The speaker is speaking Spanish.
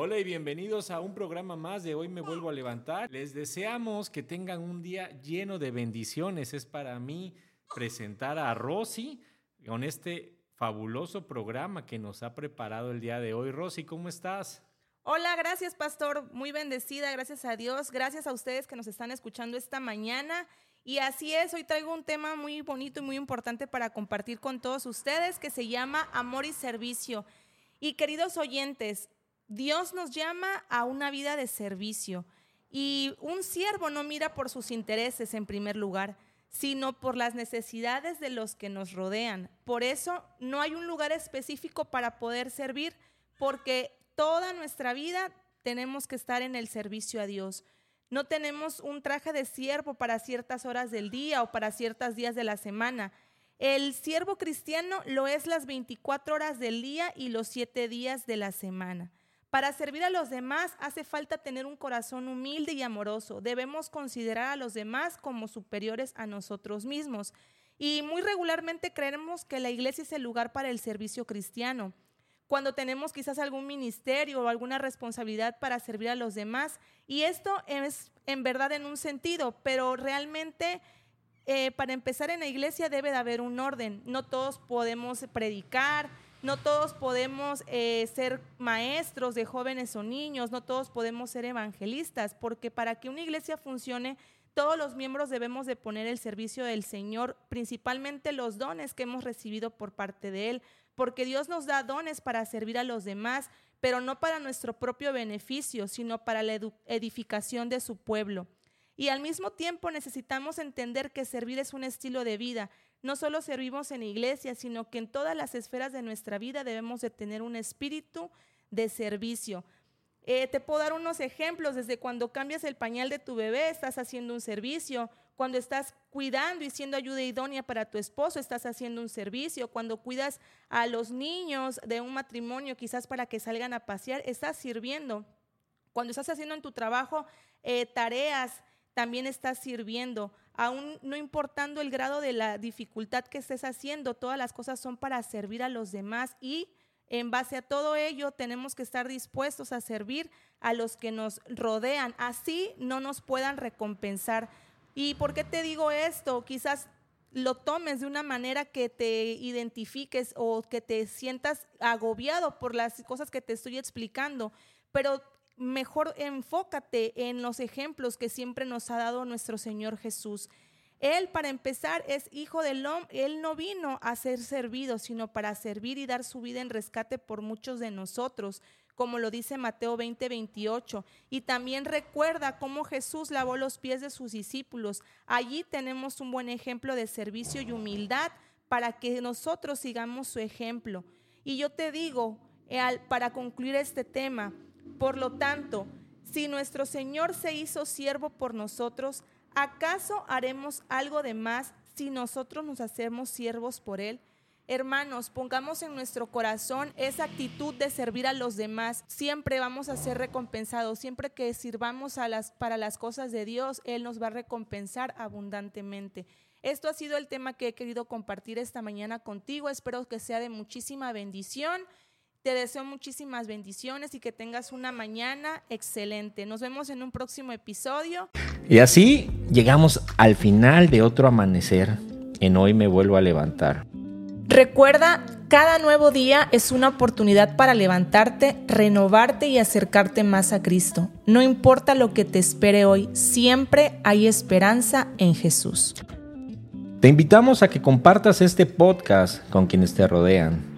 Hola y bienvenidos a un programa más de Hoy me vuelvo a levantar. Les deseamos que tengan un día lleno de bendiciones. Es para mí presentar a Rosy con este fabuloso programa que nos ha preparado el día de hoy. Rosy, ¿cómo estás? Hola, gracias pastor, muy bendecida, gracias a Dios, gracias a ustedes que nos están escuchando esta mañana. Y así es, hoy traigo un tema muy bonito y muy importante para compartir con todos ustedes que se llama amor y servicio. Y queridos oyentes, Dios nos llama a una vida de servicio. Y un siervo no mira por sus intereses en primer lugar, sino por las necesidades de los que nos rodean. Por eso no hay un lugar específico para poder servir, porque toda nuestra vida tenemos que estar en el servicio a Dios. No tenemos un traje de siervo para ciertas horas del día o para ciertos días de la semana. El siervo cristiano lo es las 24 horas del día y los 7 días de la semana. Para servir a los demás hace falta tener un corazón humilde y amoroso. Debemos considerar a los demás como superiores a nosotros mismos. Y muy regularmente creemos que la iglesia es el lugar para el servicio cristiano cuando tenemos quizás algún ministerio o alguna responsabilidad para servir a los demás. Y esto es en verdad en un sentido, pero realmente eh, para empezar en la iglesia debe de haber un orden. No todos podemos predicar, no todos podemos eh, ser maestros de jóvenes o niños, no todos podemos ser evangelistas, porque para que una iglesia funcione, todos los miembros debemos de poner el servicio del Señor, principalmente los dones que hemos recibido por parte de Él porque Dios nos da dones para servir a los demás, pero no para nuestro propio beneficio, sino para la edificación de su pueblo. Y al mismo tiempo necesitamos entender que servir es un estilo de vida. No solo servimos en iglesia, sino que en todas las esferas de nuestra vida debemos de tener un espíritu de servicio. Eh, te puedo dar unos ejemplos, desde cuando cambias el pañal de tu bebé, estás haciendo un servicio, cuando estás cuidando y siendo ayuda idónea para tu esposo, estás haciendo un servicio. Cuando cuidas a los niños de un matrimonio, quizás para que salgan a pasear, estás sirviendo. Cuando estás haciendo en tu trabajo eh, tareas, también estás sirviendo. Aún no importando el grado de la dificultad que estés haciendo, todas las cosas son para servir a los demás y en base a todo ello tenemos que estar dispuestos a servir a los que nos rodean. Así no nos puedan recompensar ¿Y por qué te digo esto? Quizás lo tomes de una manera que te identifiques o que te sientas agobiado por las cosas que te estoy explicando, pero mejor enfócate en los ejemplos que siempre nos ha dado nuestro Señor Jesús. Él, para empezar, es hijo del hombre. Él no vino a ser servido, sino para servir y dar su vida en rescate por muchos de nosotros como lo dice Mateo 20, 28. Y también recuerda cómo Jesús lavó los pies de sus discípulos. Allí tenemos un buen ejemplo de servicio y humildad para que nosotros sigamos su ejemplo. Y yo te digo, para concluir este tema, por lo tanto, si nuestro Señor se hizo siervo por nosotros, ¿acaso haremos algo de más si nosotros nos hacemos siervos por Él? Hermanos, pongamos en nuestro corazón esa actitud de servir a los demás. Siempre vamos a ser recompensados. Siempre que sirvamos para las cosas de Dios, Él nos va a recompensar abundantemente. Esto ha sido el tema que he querido compartir esta mañana contigo. Espero que sea de muchísima bendición. Te deseo muchísimas bendiciones y que tengas una mañana excelente. Nos vemos en un próximo episodio. Y así llegamos al final de otro amanecer. En hoy me vuelvo a levantar. Recuerda, cada nuevo día es una oportunidad para levantarte, renovarte y acercarte más a Cristo. No importa lo que te espere hoy, siempre hay esperanza en Jesús. Te invitamos a que compartas este podcast con quienes te rodean.